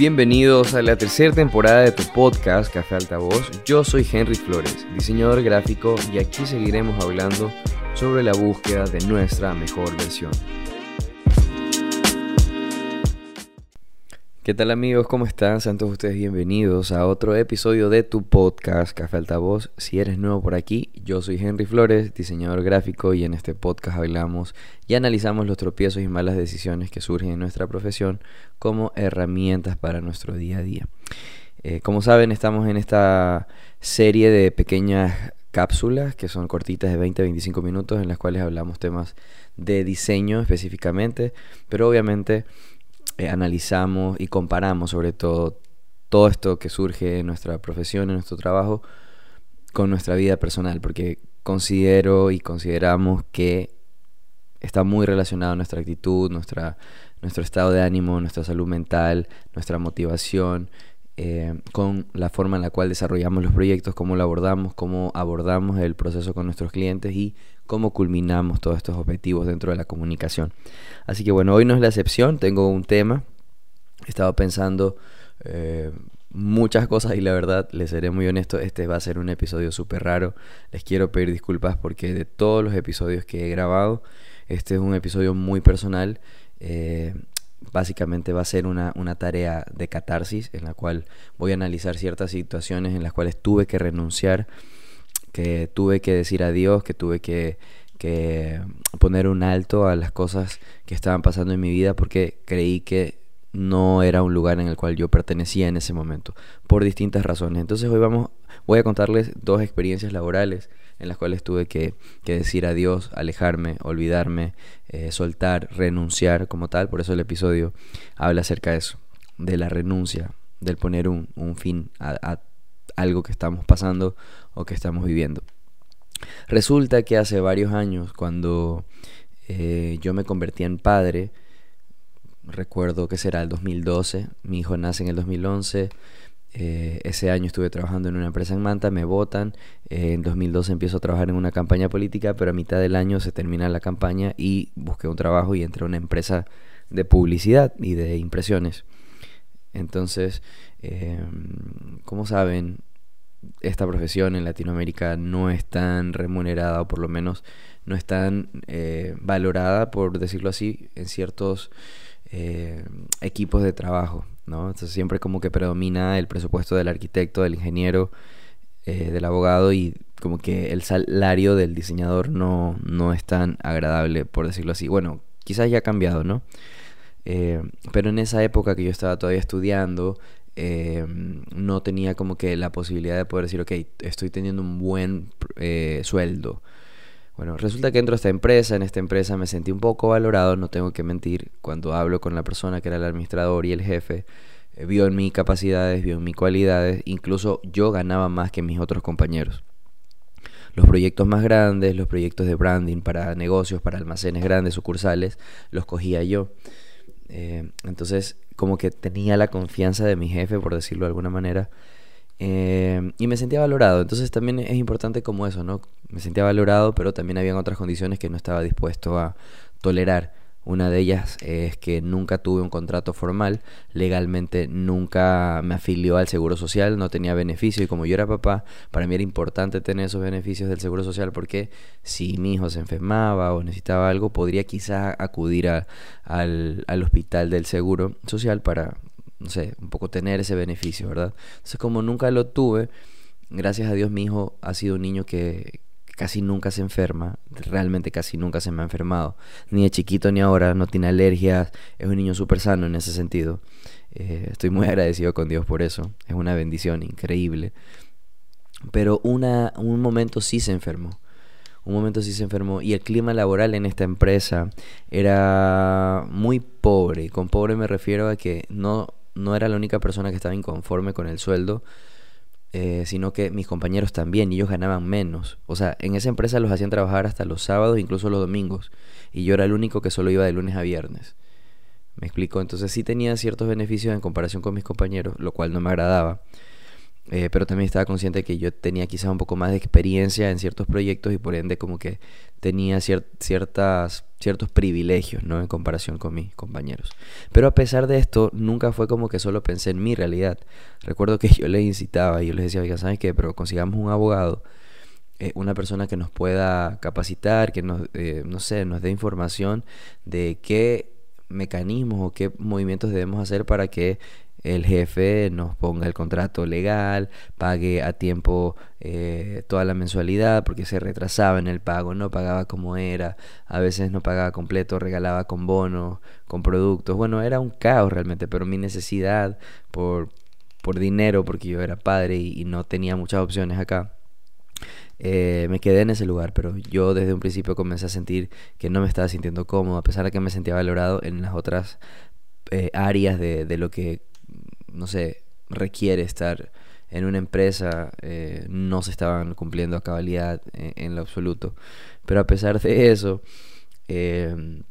Bienvenidos a la tercera temporada de tu podcast Café Altavoz. Yo soy Henry Flores, diseñador gráfico, y aquí seguiremos hablando sobre la búsqueda de nuestra mejor versión. ¿Qué tal amigos? ¿Cómo están? Sean todos ustedes bienvenidos a otro episodio de tu podcast Café Altavoz. Si eres nuevo por aquí, yo soy Henry Flores, diseñador gráfico y en este podcast hablamos y analizamos los tropiezos y malas decisiones que surgen en nuestra profesión como herramientas para nuestro día a día. Eh, como saben, estamos en esta serie de pequeñas cápsulas que son cortitas de 20 a 25 minutos en las cuales hablamos temas de diseño específicamente, pero obviamente eh, analizamos y comparamos sobre todo todo esto que surge en nuestra profesión, en nuestro trabajo, con nuestra vida personal, porque considero y consideramos que está muy relacionado nuestra actitud, nuestra, nuestro estado de ánimo, nuestra salud mental, nuestra motivación, eh, con la forma en la cual desarrollamos los proyectos, cómo lo abordamos, cómo abordamos el proceso con nuestros clientes y cómo culminamos todos estos objetivos dentro de la comunicación. Así que bueno, hoy no es la excepción, tengo un tema, he estado pensando eh, muchas cosas y la verdad, les seré muy honesto, este va a ser un episodio súper raro, les quiero pedir disculpas porque de todos los episodios que he grabado, este es un episodio muy personal. Eh, básicamente va a ser una, una, tarea de catarsis en la cual voy a analizar ciertas situaciones en las cuales tuve que renunciar, que tuve que decir adiós, que tuve que, que poner un alto a las cosas que estaban pasando en mi vida porque creí que no era un lugar en el cual yo pertenecía en ese momento, por distintas razones. Entonces hoy vamos, voy a contarles dos experiencias laborales en las cuales tuve que, decir adiós, alejarme, olvidarme, eh, soltar, renunciar como tal. Por eso el episodio habla acerca de eso, de la renuncia, del poner un, fin a, algo que estamos pasando o que estamos viviendo. Resulta que hace varios años, cuando eh, yo me convertí en padre, recuerdo que será el 2012, mi hijo nace en el 2011, eh, ese año estuve trabajando en una empresa en Manta, me votan. Eh, en 2012 empiezo a trabajar en una campaña política, pero a mitad del año se termina la campaña y busqué un trabajo y entré a una empresa de publicidad y de impresiones. Entonces, em, como saben, esta profesión en Latinoamérica no es tan remunerada, o por lo menos no es tan eh, valorada, por decirlo así, en ciertos equipos de trabajo. Entonces siempre como que predomina el presupuesto del arquitecto, del ingeniero, eh, del abogado y como que el salario del diseñador no, no es tan agradable, por decirlo así. Bueno, quizás ya ha cambiado, ¿no? Eh, pero en esa época que yo estaba todavía estudiando, eh, no tenía como que la posibilidad de poder decir, ok, estoy teniendo un buen sueldo. Bueno, resulta que entro a esta empresa, en esta empresa me sentí un poco valorado, no tengo que mentir, cuando hablo con la persona que era el administrador y el jefe, eh, vio en mí capacidades, vio en mis cualidades, incluso yo ganaba más que mis otros compañeros. Los proyectos más grandes, los proyectos de branding para negocios, para almacenes grandes, sucursales, los cogía yo. Eh, entonces, como que tenía la confianza de mi jefe, por decirlo de alguna manera, eh, y me sentía valorado. Entonces también es importante como eso, ¿no? Me sentía valorado, pero también habían otras condiciones que no estaba dispuesto a tolerar. Una de ellas es que nunca tuve un contrato formal, legalmente nunca me afilió al Seguro Social, no tenía beneficio y como yo era papá, para mí era importante tener esos beneficios del Seguro Social porque si mi hijo se enfermaba o necesitaba algo, podría quizás acudir al, al hospital del Seguro Social para, no sé, un poco tener ese beneficio, ¿verdad? Entonces, como nunca lo tuve, gracias a Dios mi hijo ha sido un niño que casi nunca se enferma, realmente casi nunca se me ha enfermado, ni de chiquito ni ahora, no tiene alergias, es un niño súper sano en ese sentido. Eh, estoy muy agradecido con Dios por eso, es una bendición increíble. Pero una, un momento sí se enfermó un momento sí se enfermó y el clima laboral en esta empresa era muy pobre. Con pobre me refiero a que no no era la única persona que estaba inconforme con el sueldo, eh, sino que mis compañeros también, y ellos ganaban menos. O sea, en esa empresa los hacían trabajar hasta los sábados, incluso los domingos, y yo era el único que solo iba de lunes a viernes. ¿Me explico? Entonces sí tenía ciertos beneficios en comparación con mis compañeros, lo cual no me agradaba. Eh, pero también estaba consciente que yo tenía quizás un poco más de experiencia en ciertos proyectos y por ende como que tenía ciertas ciertos privilegios, ¿no? En comparación con mis compañeros. Pero a pesar de esto, nunca fue como que solo pensé en mi realidad. Recuerdo que yo les incitaba y yo les decía, oiga, ¿sabes qué? Pero consigamos un abogado, eh, una persona que nos pueda capacitar, que nos, eh, no sé, nos dé información de qué mecanismos o qué movimientos debemos hacer para que el jefe nos ponga el contrato legal, pague a tiempo eh, toda la mensualidad porque se retrasaba en el pago, no pagaba como era, a veces no pagaba completo, regalaba con bonos, con productos. Bueno, era un caos realmente, pero mi necesidad por, por dinero, porque yo era padre y, no tenía muchas opciones acá. Eh, me quedé en ese lugar, pero yo desde un principio comencé a sentir que no me estaba sintiendo cómodo, a pesar de que me sentía valorado en las otras eh, áreas de, de lo que no sé, requiere estar en una empresa, eh, no se estaban cumpliendo a cabalidad en, lo absoluto. Pero a pesar de eso, eh,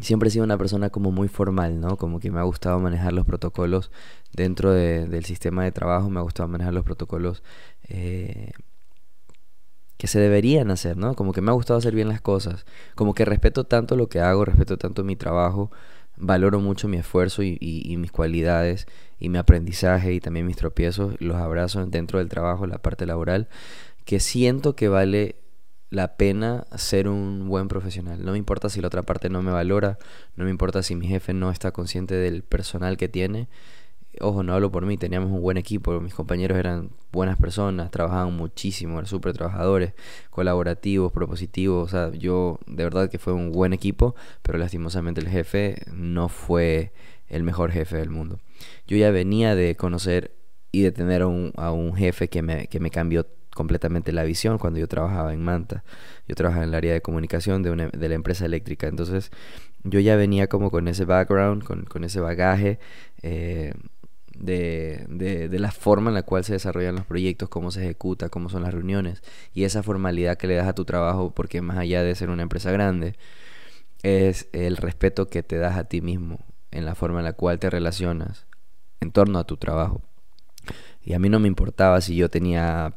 siempre he sido una persona como muy formal, ¿no? Como que me ha gustado manejar los protocolos dentro del sistema de trabajo, me ha gustado manejar los protocolos eh, que se deberían hacer, ¿no? Como que me ha gustado hacer bien las cosas, como que respeto tanto lo que hago, respeto tanto mi trabajo, valoro mucho mi esfuerzo y, mis cualidades y mi aprendizaje y también mis tropiezos, los abrazo dentro del trabajo, la parte laboral, que siento que vale la pena ser un buen profesional. No me importa si la otra parte no me valora, no me importa si mi jefe no está consciente del personal que tiene, ojo, no hablo por mí, teníamos un buen equipo, mis compañeros eran buenas personas, trabajaban muchísimo, eran súper trabajadores, colaborativos, propositivos, o sea, yo de verdad que fue un buen equipo, pero lastimosamente el jefe no fue el mejor jefe del mundo. Yo ya venía de conocer y de tener a un, a un jefe que me, que me cambió completamente la visión cuando yo trabajaba en Manta. Yo trabajaba en el área de comunicación de, una, de la empresa eléctrica. Entonces yo ya venía como con ese background, con, con ese bagaje eh, de, de, la forma en la cual se desarrollan los proyectos, cómo se ejecuta, cómo son las reuniones y esa formalidad que le das a tu trabajo, porque más allá de ser una empresa grande, es el respeto que te das a ti mismo en la forma en la cual te relacionas en torno a tu trabajo. Y a mí no me importaba si yo tenía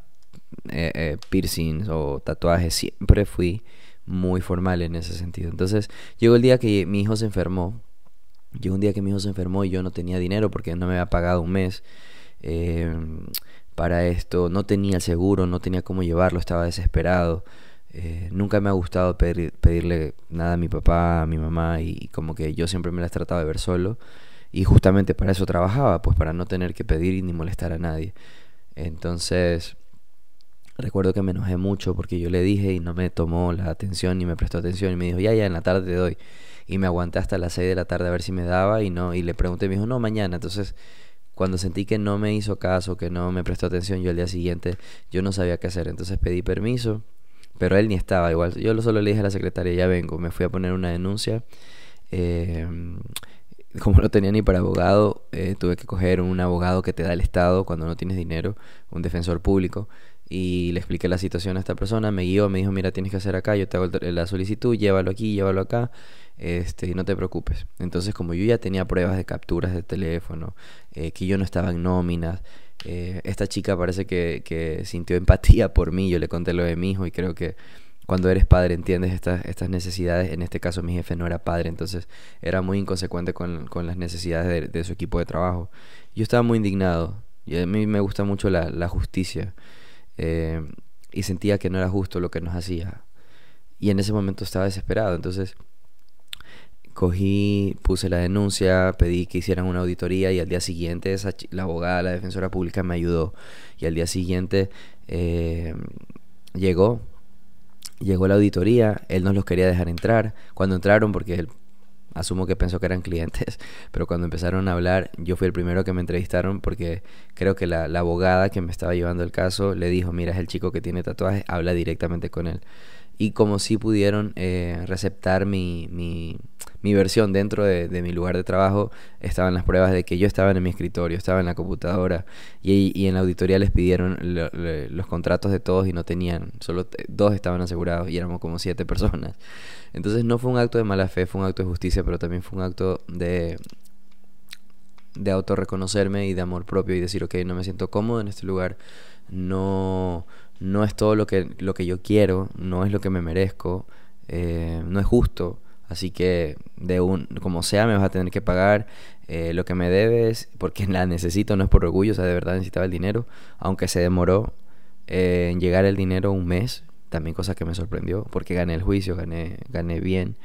eh, eh, piercings o tatuajes, siempre fui muy formal en ese sentido. Entonces llegó el día que mi hijo se enfermó Llegó un día que mi hijo se enfermó y yo no tenía dinero porque no me había pagado un mes eh, para esto. No tenía el seguro, no tenía cómo llevarlo, estaba desesperado. Eh, nunca me ha gustado pedirle nada a mi papá, a mi mamá y, como que yo siempre me las trataba de ver solo. Y justamente para eso trabajaba, pues para no tener que pedir ni molestar a nadie. Entonces, recuerdo que me enojé mucho porque yo le dije y no me tomó la atención ni me prestó atención y me dijo, ya, ya, en la tarde te doy y me aguanté hasta las 6 de la tarde a ver si me daba y no y le pregunté y me dijo, "No, mañana." Entonces, cuando sentí que no me hizo caso, que no me prestó atención, yo al día siguiente yo no sabía qué hacer, entonces pedí permiso, pero él ni estaba igual. Yo solo le dije a la secretaria, "Ya vengo." Me fui a poner una denuncia. Eh, como no tenía ni para abogado, eh, tuve que coger un abogado que te da el Estado cuando no tienes dinero, un defensor público, y le expliqué la situación a esta persona, me guió, me dijo, mira, tienes que hacer acá, yo te hago la solicitud, llévalo aquí, llévalo acá, este, y no te preocupes. Entonces, como yo ya tenía pruebas de capturas de teléfono, eh, que yo no estaba en nóminas, eh, esta chica parece que, que, sintió empatía por mí, yo le conté lo de mi hijo y creo que cuando eres padre entiendes estas, estas necesidades, en este caso mi jefe no era padre, entonces era muy inconsecuente con, con las necesidades de, su equipo de trabajo. Yo estaba muy indignado y a mí me gusta mucho la, la justicia eh, y sentía que no era justo lo que nos hacía. Y en ese momento estaba desesperado, entonces cogí, puse la denuncia, pedí que hicieran una auditoría y al día siguiente esa, la abogada, la defensora pública me ayudó. Y al día siguiente eh, llegó, llegó la auditoría, él nos los quería dejar entrar, cuando entraron porque él asumo que pensó que eran clientes, pero cuando empezaron a hablar yo fui el primero que me entrevistaron porque creo que la, la abogada que me estaba llevando el caso le dijo, mira es el chico que tiene tatuajes, habla directamente con él y como si pudieron eh, receptar mi, mi, mi, versión dentro de, de, mi lugar de trabajo, estaban las pruebas de que yo estaba en mi escritorio, estaba en la computadora y, y en la auditoría les pidieron los contratos de todos y no tenían, solo dos estaban asegurados y éramos como siete personas. Entonces no fue un acto de mala fe, fue un acto de justicia, pero también fue un acto de, de autorreconocerme y de amor propio y decir, ok, no me siento cómodo en este lugar, no no es todo lo que, lo que yo quiero, no es lo que me merezco, eh, no es justo, así que de un, como sea me vas a tener que pagar eh, lo que me debes, porque la necesito, no es por orgullo, o sea, de verdad necesitaba el dinero, aunque se demoró eh, en llegar el dinero un mes, también cosa que me sorprendió, porque gané el juicio, gané, gané bien,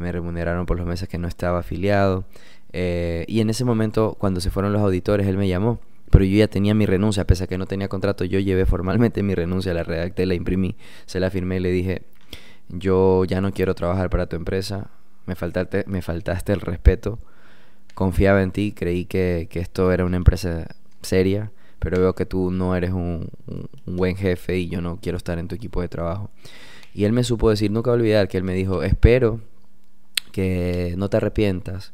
me remuneraron por los meses que no estaba afiliado, y en ese momento, cuando se fueron los auditores, él me llamó pero yo ya tenía mi renuncia, pese a que no tenía contrato, yo llevé formalmente mi renuncia, la redacté, la imprimí, se la firmé y le dije, yo ya no quiero trabajar para tu empresa, me faltaste, me faltaste el respeto, confiaba en ti, creí que, esto era una empresa seria, pero veo que tú no eres un, un, buen jefe y yo no quiero estar en tu equipo de trabajo. Y él me supo decir, nunca olvidar, que él me dijo, espero que no te arrepientas,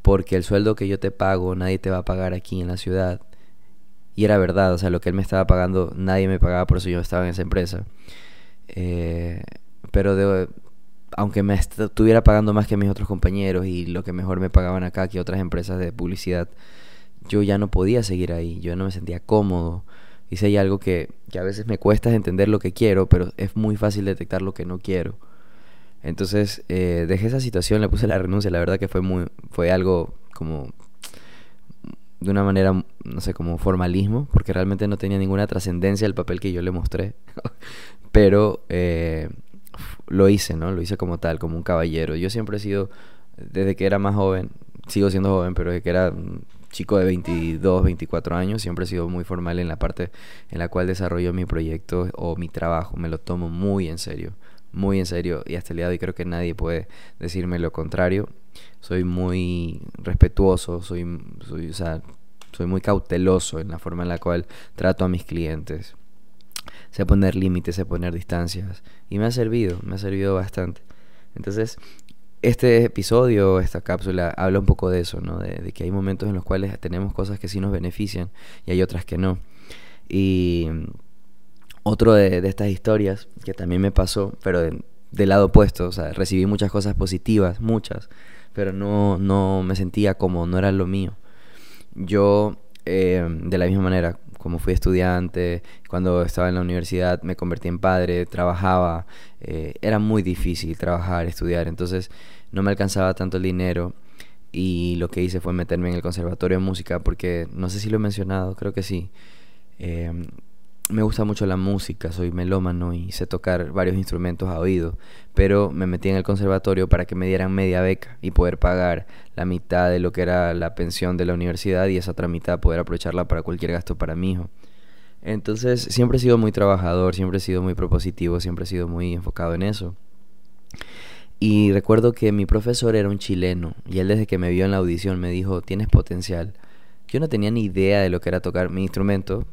porque el sueldo que yo te pago nadie te va a pagar aquí en la ciudad y era verdad, o sea, lo que él me estaba pagando, nadie me pagaba, por eso yo estaba en esa empresa. Eh, pero aunque me estuviera pagando más que mis otros compañeros y lo que mejor me pagaban acá que otras empresas de publicidad, yo ya no podía seguir ahí, yo no me sentía cómodo. Hice hay algo que, que a veces me cuesta entender lo que quiero, pero es muy fácil detectar lo que no quiero. Entonces eh, dejé esa situación, le puse la renuncia, la verdad que fue muy, fue algo como de una manera, no sé, como formalismo, porque realmente no tenía ninguna trascendencia el papel que yo le mostré. Pero eh, lo hice, ¿no? Lo hice como tal, como un caballero. Yo siempre he sido, desde que era más joven, sigo siendo joven, pero desde que era chico de 22, 24 años, siempre he sido muy formal en la parte en la cual desarrollo mi proyecto o mi trabajo. Me lo tomo muy en serio, muy en serio y hasta el día de hoy creo que nadie puede decirme lo contrario soy muy respetuoso, soy, soy, o sea, soy muy cauteloso en la forma en la cual trato a mis clientes. Sé poner límites, sé poner distancias. Y me ha servido, me ha servido bastante. Entonces, este episodio, esta cápsula, habla un poco de eso, ¿no? De, que hay momentos en los cuales tenemos cosas que sí nos benefician y hay otras que no. Y otro de, estas historias que también me pasó, pero del lado opuesto, o sea, recibí muchas cosas positivas, muchas, pero no, no me sentía como, no era lo mío. Yo, eh, de la misma manera, como fui estudiante, cuando estaba en la universidad me convertí en padre, trabajaba, eh, era muy difícil trabajar, estudiar, entonces no me alcanzaba tanto el dinero y lo que hice fue meterme en el conservatorio de música porque no sé si lo he mencionado, creo que sí. Eh, me gusta mucho la música, soy melómano y sé tocar varios instrumentos a oído, pero me metí en el conservatorio para que me dieran media beca y poder pagar la mitad de lo que era la pensión de la universidad y esa otra mitad poder aprovecharla para cualquier gasto para mi hijo. Entonces siempre he sido muy trabajador, siempre he sido muy propositivo, siempre he sido muy enfocado en eso. Y recuerdo que mi profesor era un chileno y él desde que me vio en la audición me dijo, tienes potencial. Yo no tenía ni idea de lo que era tocar mi instrumento,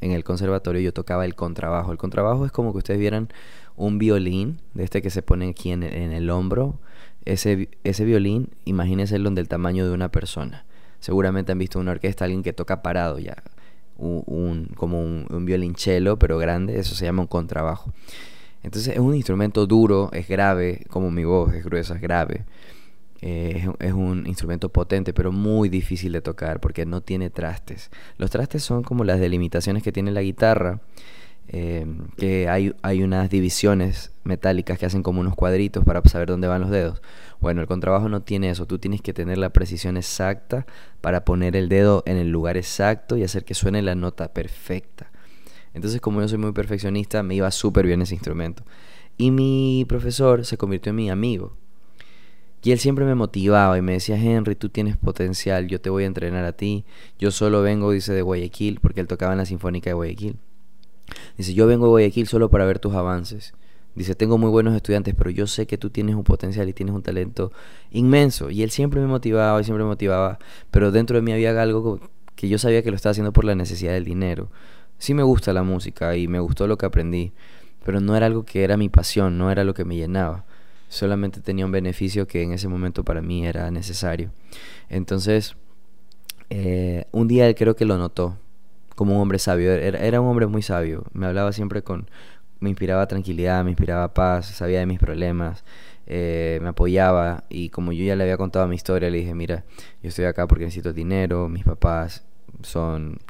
en el conservatorio yo tocaba el contrabajo. El contrabajo es como que ustedes vieran un violín, de este que se pone aquí en, el hombro. Ese, ese violín, imagínense el del tamaño de una persona. Seguramente han visto una orquesta, alguien que toca parado ya. Un, como un, un violonchelo, pero grande, eso se llama un contrabajo. Entonces es un instrumento duro, es grave, como mi voz es gruesa, es grave. Eh, es, un instrumento potente, pero muy difícil de tocar porque no tiene trastes. Los trastes son como las delimitaciones que tiene la guitarra, eh, que hay, hay unas divisiones metálicas que hacen como unos cuadritos para saber dónde van los dedos. Bueno, el contrabajo no tiene eso, tú tienes que tener la precisión exacta para poner el dedo en el lugar exacto y hacer que suene la nota perfecta. Entonces, como yo soy muy perfeccionista, me iba súper bien ese instrumento. Y mi profesor se convirtió en mi amigo. Y él siempre me motivaba y me decía, Henry, tú tienes potencial, yo te voy a entrenar a ti. Yo solo vengo, dice, de Guayaquil, porque él tocaba en la Sinfónica de Guayaquil. Dice, yo vengo de Guayaquil solo para ver tus avances. Dice, tengo muy buenos estudiantes, pero yo sé que tú tienes un potencial y tienes un talento inmenso. Y él siempre me motivaba y siempre me motivaba, pero dentro de mí había algo que yo sabía que lo estaba haciendo por la necesidad del dinero. Sí me gusta la música y me gustó lo que aprendí, pero no era algo que era mi pasión, no era lo que me llenaba solamente tenía un beneficio que en ese momento para mí era necesario. Entonces, eh, un día él creo que lo notó como un hombre sabio. Era, un hombre muy sabio. Me hablaba siempre con... Me inspiraba tranquilidad, me inspiraba paz, sabía de mis problemas, eh, me apoyaba y como yo ya le había contado mi historia, le dije, mira, yo estoy acá porque necesito dinero, mis papás son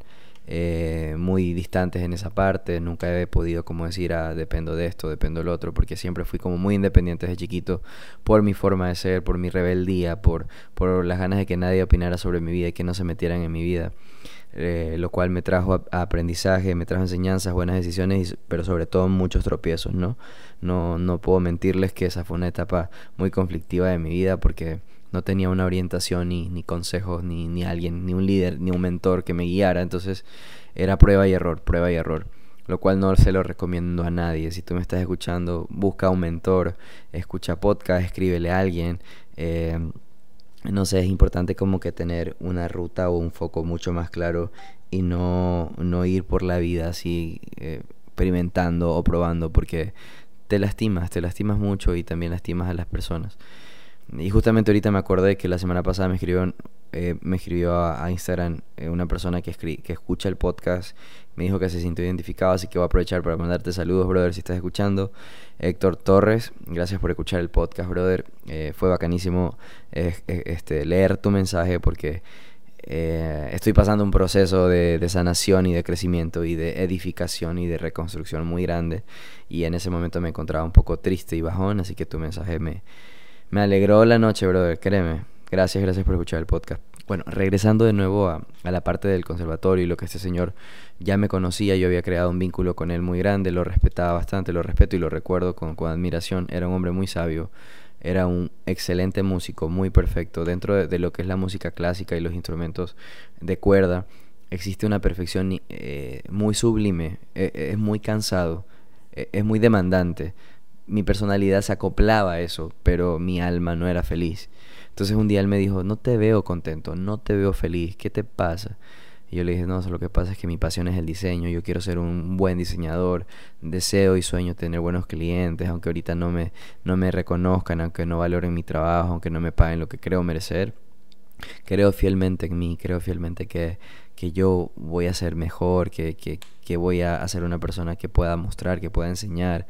eh, muy distantes en esa parte. Nunca he podido como decir, ah, dependo de esto, dependo del otro, porque siempre fui como muy independiente desde chiquito por mi forma de ser, por mi rebeldía, por, por las ganas de que nadie opinara sobre mi vida y que no se metieran en mi vida. Eh, lo cual me trajo aprendizaje, me trajo enseñanzas, buenas decisiones, pero sobre todo muchos tropiezos, ¿no? ¿no? No puedo mentirles que esa fue una etapa muy conflictiva de mi vida porque no tenía una orientación ni, ni consejos, ni, ni alguien, ni un líder, ni un mentor que me guiara, entonces era prueba y error, prueba y error lo cual no se lo recomiendo a nadie. Si tú me estás escuchando, busca un mentor, escucha podcast, escríbele a alguien. Eh, no sé, es importante como que tener una ruta o un foco mucho más claro y no, no ir por la vida así eh, experimentando o probando porque te lastimas, te lastimas mucho y también lastimas a las personas. Y justamente ahorita me acordé que la semana pasada me escribió, eh, me escribió a, Instagram eh, una persona que, que escucha el podcast me dijo que se sintió identificado, así que voy a aprovechar para mandarte saludos, brother, si estás escuchando. Héctor Torres, gracias por escuchar el podcast, brother. Eh, fue bacanísimo este, leer tu mensaje porque estoy pasando un proceso de, sanación y de crecimiento y de edificación y de reconstrucción muy grande. Y en ese momento me encontraba un poco triste y bajón, así que tu mensaje me, me alegró la noche, brother, créeme. Gracias, gracias por escuchar el podcast. Bueno, regresando de nuevo a, la parte del conservatorio y lo que este señor ya me conocía, yo había creado un vínculo con él muy grande, lo respetaba bastante, lo respeto y lo recuerdo con, admiración. Era un hombre muy sabio, era un excelente músico, muy perfecto. Dentro de, lo que es la música clásica y los instrumentos de cuerda, existe una perfección eh, muy sublime, e, e, es muy cansado, e, es muy demandante. Mi personalidad se acoplaba a eso, pero mi alma no era feliz. Entonces un día él me dijo, no te veo contento, no te veo feliz, ¿qué te pasa? Y yo le dije, no, lo que pasa es que mi pasión es el diseño, yo quiero ser un buen diseñador, deseo y sueño tener buenos clientes, aunque ahorita no me, no me reconozcan, aunque no valoren mi trabajo, aunque no me paguen lo que creo merecer. Creo fielmente en mí, creo fielmente que, que yo voy a ser mejor, que, que, que voy a ser una persona que pueda mostrar, que pueda enseñar,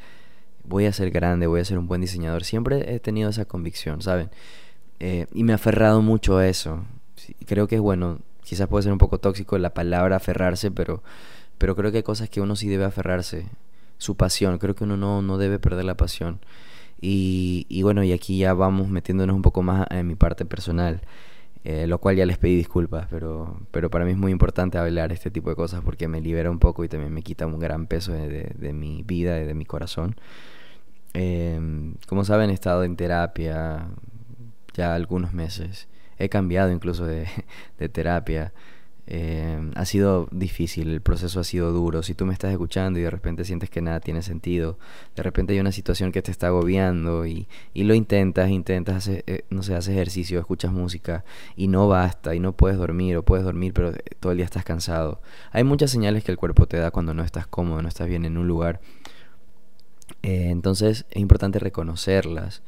voy a ser grande, voy a ser un buen diseñador. Siempre he tenido esa convicción, ¿saben? Eh, y me ha aferrado mucho a eso. creo que es bueno, quizás puede ser un poco tóxico la palabra aferrarse, pero, pero creo que hay cosas que uno sí debe aferrarse. Su pasión, creo que uno no, no debe perder la pasión. Y, bueno, y aquí ya vamos metiéndonos un poco más en mi parte personal. Eh, lo cual ya les pedí disculpas, pero, pero para mí es muy importante hablar este tipo de cosas porque me libera un poco y también me quita un gran peso de, mi vida y de mi corazón. Eh, como saben, he estado en terapia, ya algunos meses. He cambiado incluso de, terapia. Eh, ha sido difícil, el proceso ha sido duro. Si tú me estás escuchando y de repente sientes que nada tiene sentido, de repente hay una situación que te está agobiando y, y lo intentas, intentas, eh, no sé, haces ejercicio, escuchas música y no basta y no puedes dormir o puedes dormir pero todo el día estás cansado. Hay muchas señales que el cuerpo te da cuando no estás cómodo, no estás bien en un lugar. Eh, entonces es importante reconocerlas.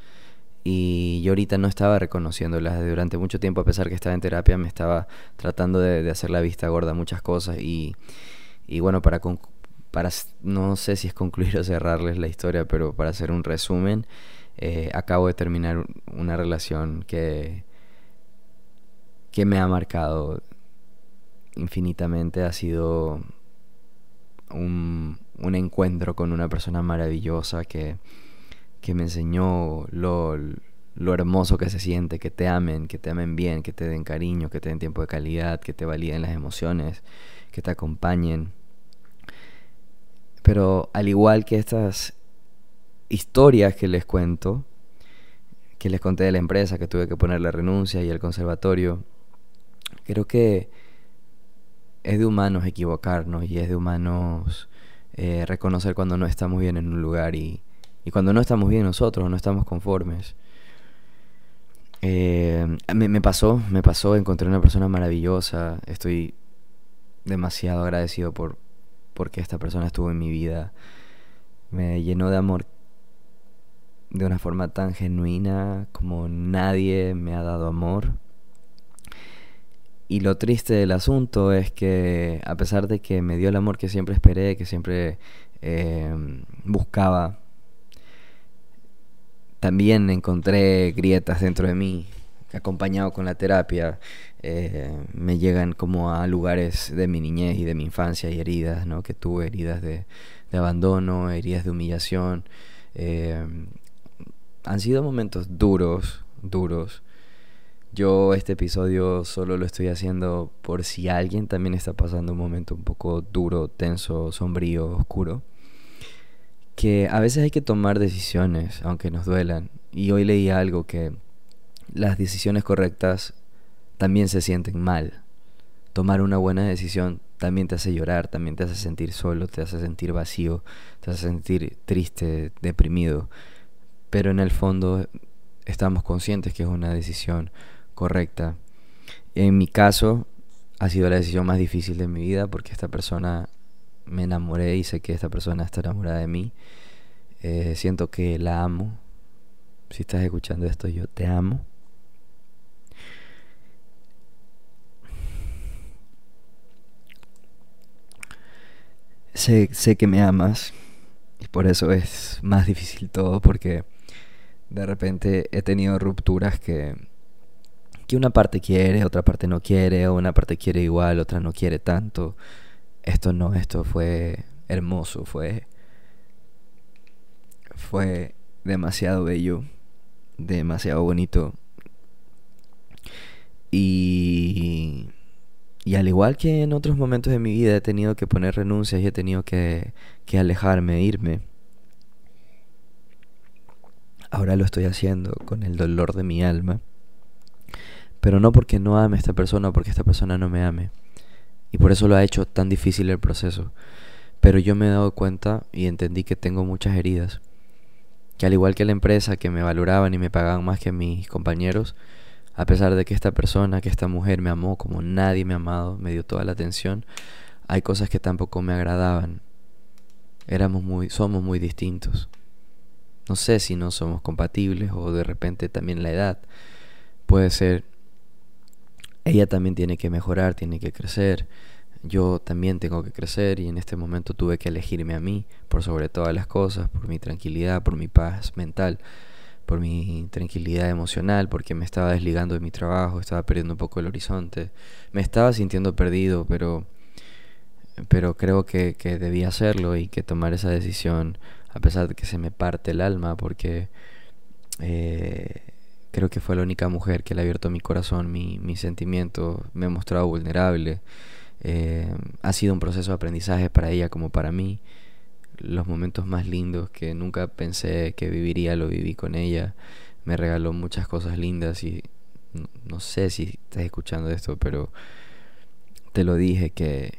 Y yo ahorita no estaba reconociéndolas durante mucho tiempo, a pesar que estaba en terapia, me estaba tratando de, hacer la vista gorda a muchas cosas. Y, y bueno, para, para, no sé si es concluir o cerrarles la historia, pero para hacer un resumen, eh, acabo de terminar una relación que, que me ha marcado infinitamente, ha sido un, un encuentro con una persona maravillosa que que me enseñó lo, lo hermoso que se siente, que te amen, que te amen bien, que te den cariño, que te den tiempo de calidad, que te validen las emociones, que te acompañen. Pero al igual que estas historias que les cuento, que les conté de la empresa, que tuve que poner la renuncia y el conservatorio, creo que es de humanos equivocarnos y es de humanos eh, reconocer cuando no estamos bien en un lugar y, y cuando no estamos bien nosotros, no estamos conformes. Eh, me, pasó, me pasó, encontré una persona maravillosa. Estoy demasiado agradecido por porque esta persona estuvo en mi vida. Me llenó de amor de una forma tan genuina como nadie me ha dado amor. Y lo triste del asunto es que a pesar de que me dio el amor que siempre esperé, que siempre eh, buscaba, también encontré grietas dentro de mí, acompañado con la terapia, eh, me llegan como a lugares de mi niñez y de mi infancia y heridas, ¿no? Que tuve heridas de, abandono, heridas de humillación. Eh, han sido momentos duros, duros. Yo este episodio solo lo estoy haciendo por si alguien también está pasando un momento un poco duro, tenso, sombrío, oscuro. Que a veces hay que tomar decisiones, aunque nos duelan. Y hoy leí algo que las decisiones correctas también se sienten mal. Tomar una buena decisión también te hace llorar, también te hace sentir solo, te hace sentir vacío, te hace sentir triste, deprimido. Pero en el fondo estamos conscientes que es una decisión correcta. En mi caso ha sido la decisión más difícil de mi vida porque esta persona me enamoré y sé que esta persona está enamorada de mí. Eh, siento que la amo. Si estás escuchando esto, yo te amo. Sé, sé que me amas y por eso es más difícil todo porque de repente he tenido rupturas que, que una parte quiere, otra parte no quiere, o una parte quiere igual, otra no quiere tanto. Esto no, esto fue hermoso, fue fue demasiado bello, demasiado bonito. Y y al igual que en otros momentos de mi vida he tenido que poner renuncias y he tenido que, que alejarme, irme. Ahora lo estoy haciendo con el dolor de mi alma. Pero no porque no ame a esta persona, porque esta persona no me ame. Y por eso lo ha hecho tan difícil el proceso. Pero yo me he dado cuenta y entendí que tengo muchas heridas. Que al igual que la empresa que me valoraban y me pagaban más que mis compañeros, a pesar de que esta persona, que esta mujer me amó como nadie me ha amado, me dio toda la atención, hay cosas que tampoco me agradaban. Éramos muy, somos muy distintos. No sé si no somos compatibles o de repente también la edad. Puede ser. Ella también tiene que mejorar, tiene que crecer. Yo también tengo que crecer y en este momento tuve que elegirme a mí por sobre todas las cosas, por mi tranquilidad, por mi paz mental por mi tranquilidad emocional, porque me estaba desligando de mi trabajo, estaba perdiendo un poco el horizonte. Me estaba sintiendo perdido, pero, pero creo que, debía hacerlo y que tomar esa decisión, a pesar de que se me parte el alma, porque eh, creo que fue la única mujer que le ha abierto mi corazón, mi, mi sentimiento, me ha mostrado vulnerable. Eh, ha sido un proceso de aprendizaje para ella como para mí los momentos más lindos que nunca pensé que viviría, lo viví con ella. Me regaló muchas cosas lindas y no, sé si estás escuchando esto, pero te lo dije que,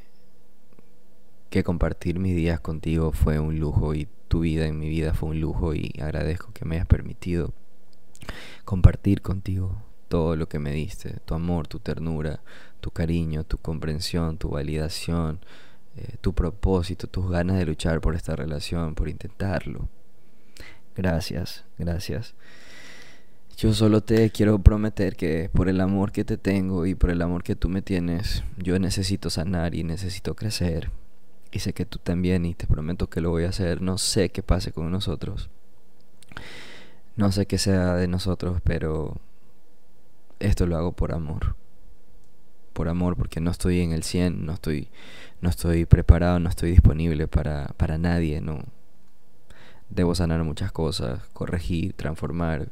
que compartir mis días contigo fue un lujo y tu vida en mi vida fue un lujo y agradezco que me hayas permitido compartir contigo todo lo que me diste, tu amor, tu ternura, tu cariño, tu comprensión, tu validación, eh, tu propósito, tus ganas de luchar por esta relación, por intentarlo. Gracias, gracias. Yo solo te quiero prometer que por el amor que te tengo y por el amor que tú me tienes, yo necesito sanar y necesito crecer. Y sé que tú también y te prometo que lo voy a hacer. No sé qué pase con nosotros. No sé qué sea de nosotros, pero esto lo hago por amor por amor, porque no estoy en el 100, no estoy, no estoy preparado, no estoy disponible para, para nadie, no. Debo sanar muchas cosas, corregir, transformar,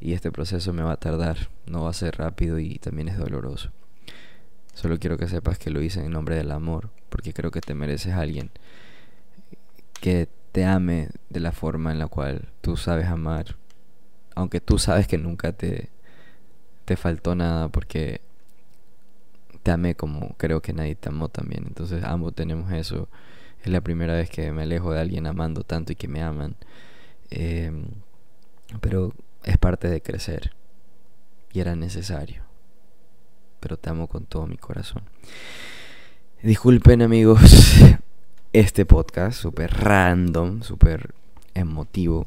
y este proceso me va a tardar, no va a ser rápido y también es doloroso. Solo quiero que sepas que lo hice en nombre del amor, porque creo que te mereces a alguien que te ame de la forma en la cual tú sabes amar, aunque tú sabes que nunca te, te faltó nada, porque te amé como creo que nadie te amó también. Entonces ambos tenemos eso. Es la primera vez que me alejo de alguien amando tanto y que me aman. Em, pero es parte de crecer. Y era necesario. Pero te amo con todo mi corazón. Disculpen amigos este podcast, súper random, súper emotivo.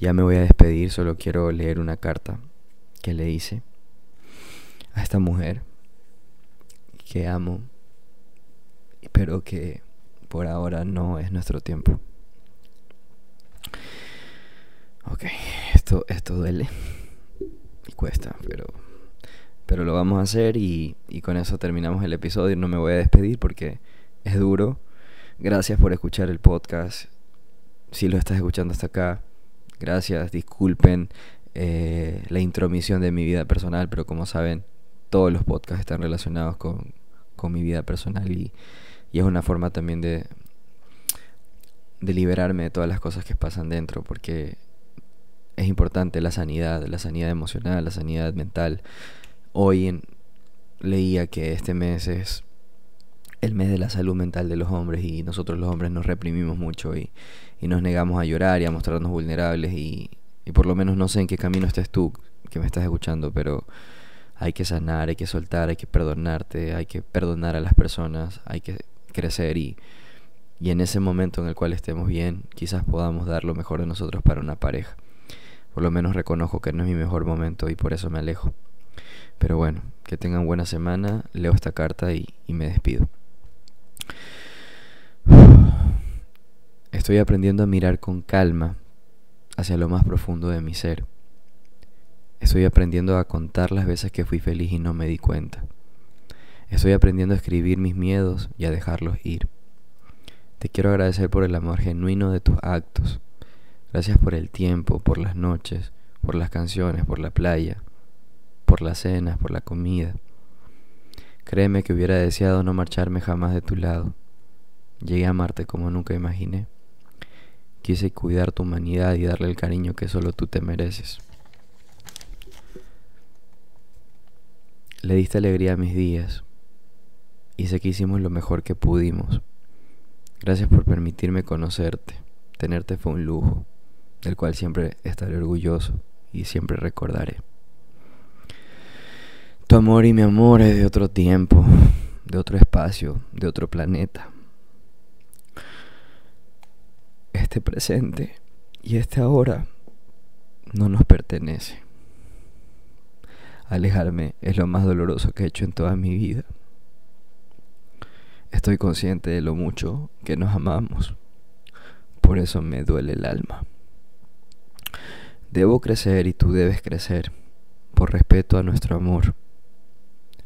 Ya me voy a despedir, solo quiero leer una carta que le hice a esta mujer que amo, pero que por ahora no es nuestro tiempo. Ok, esto, esto duele y cuesta, pero pero lo vamos a hacer y, y con eso terminamos el episodio. No me voy a despedir porque es duro. Gracias por escuchar el podcast. Si lo estás escuchando hasta acá, gracias. Disculpen eh, la intromisión de mi vida personal, pero como saben, todos los podcasts están relacionados con, con mi vida personal y, y, es una forma también de, de liberarme de todas las cosas que pasan dentro, porque es importante la sanidad, la sanidad emocional, la sanidad mental. Hoy en, leía que este mes es el mes de la salud mental de los hombres y nosotros los hombres nos reprimimos mucho y, y nos negamos a llorar y a mostrarnos vulnerables y, y por lo menos no sé en qué camino estés tú que me estás escuchando, pero hay que sanar, hay que soltar, hay que perdonarte, hay que perdonar a las personas, hay que crecer y, y en ese momento en el cual estemos bien, quizás podamos dar lo mejor de nosotros para una pareja. Por lo menos reconozco que no es mi mejor momento y por eso me alejo. Pero bueno, que tengan buena semana, leo esta carta y, y me despido. Estoy aprendiendo a mirar con calma hacia lo más profundo de mi ser. Estoy aprendiendo a contar las veces que fui feliz y no me di cuenta. Estoy aprendiendo a escribir mis miedos y a dejarlos ir. Te quiero agradecer por el amor genuino de tus actos. Gracias por el tiempo, por las noches, por las canciones, por la playa, por las cenas, por la comida. Créeme que hubiera deseado no marcharme jamás de tu lado. Llegué a amarte como nunca imaginé. Quise cuidar tu humanidad y darle el cariño que solo tú te mereces. Le diste alegría a mis días y sé que hicimos lo mejor que pudimos. Gracias por permitirme conocerte. Tenerte fue un lujo, del cual siempre estaré orgulloso y siempre recordaré. Tu amor y mi amor es de otro tiempo, de otro espacio, de otro planeta este presente y este ahora no nos pertenece. Alejarme es lo más doloroso que he hecho en toda mi vida. Estoy consciente de lo mucho que nos amamos. Por eso me duele el alma. Debo crecer y tú debes crecer, por respeto a nuestro amor.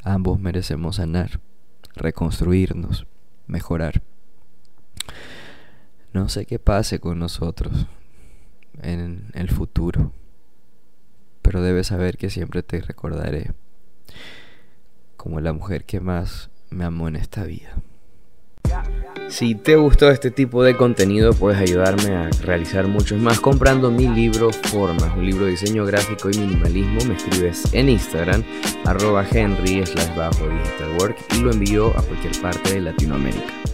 Ambos merecemos sanar, reconstruirnos, mejorar. No sé qué pase con nosotros en el futuro, pero debes saber que siempre te recordaré como la mujer que más me amó en esta vida. Si te gustó este tipo de contenido, puedes ayudarme a realizar muchos más comprando mi libro Formas, un libro de diseño gráfico y minimalismo. Me escribes en Instagram, arroba Henry slash bajo digital work y lo envío a cualquier parte de Latinoamérica.